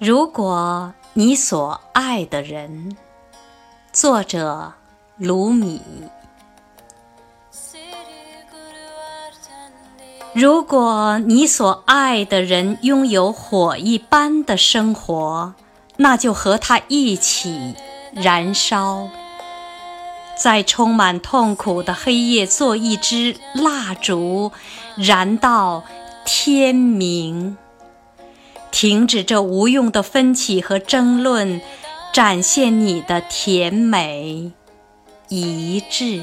如果你所爱的人，作者卢米。如果你所爱的人拥有火一般的生活，那就和他一起燃烧，在充满痛苦的黑夜做一支蜡烛，燃到天明。停止这无用的分歧和争论，展现你的甜美一致。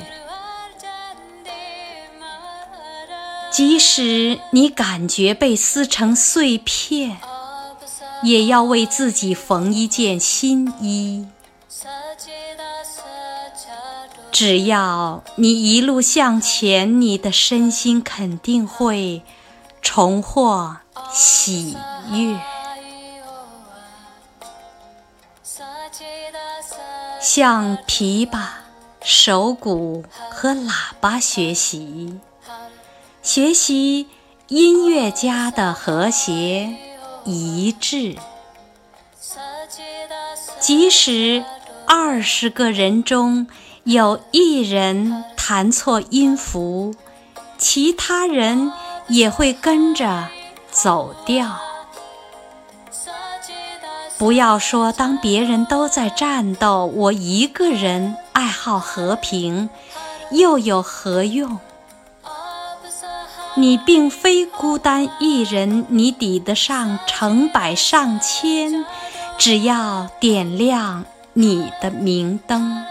即使你感觉被撕成碎片，也要为自己缝一件新衣。只要你一路向前，你的身心肯定会重获喜悦。向琵琶、手鼓和喇叭学习。学习音乐家的和谐一致，即使二十个人中有一人弹错音符，其他人也会跟着走掉。不要说当别人都在战斗，我一个人爱好和平，又有何用？你并非孤单一人，你抵得上成百上千。只要点亮你的明灯，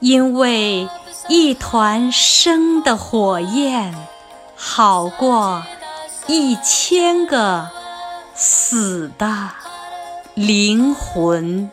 因为一团生的火焰好过一千个死的灵魂。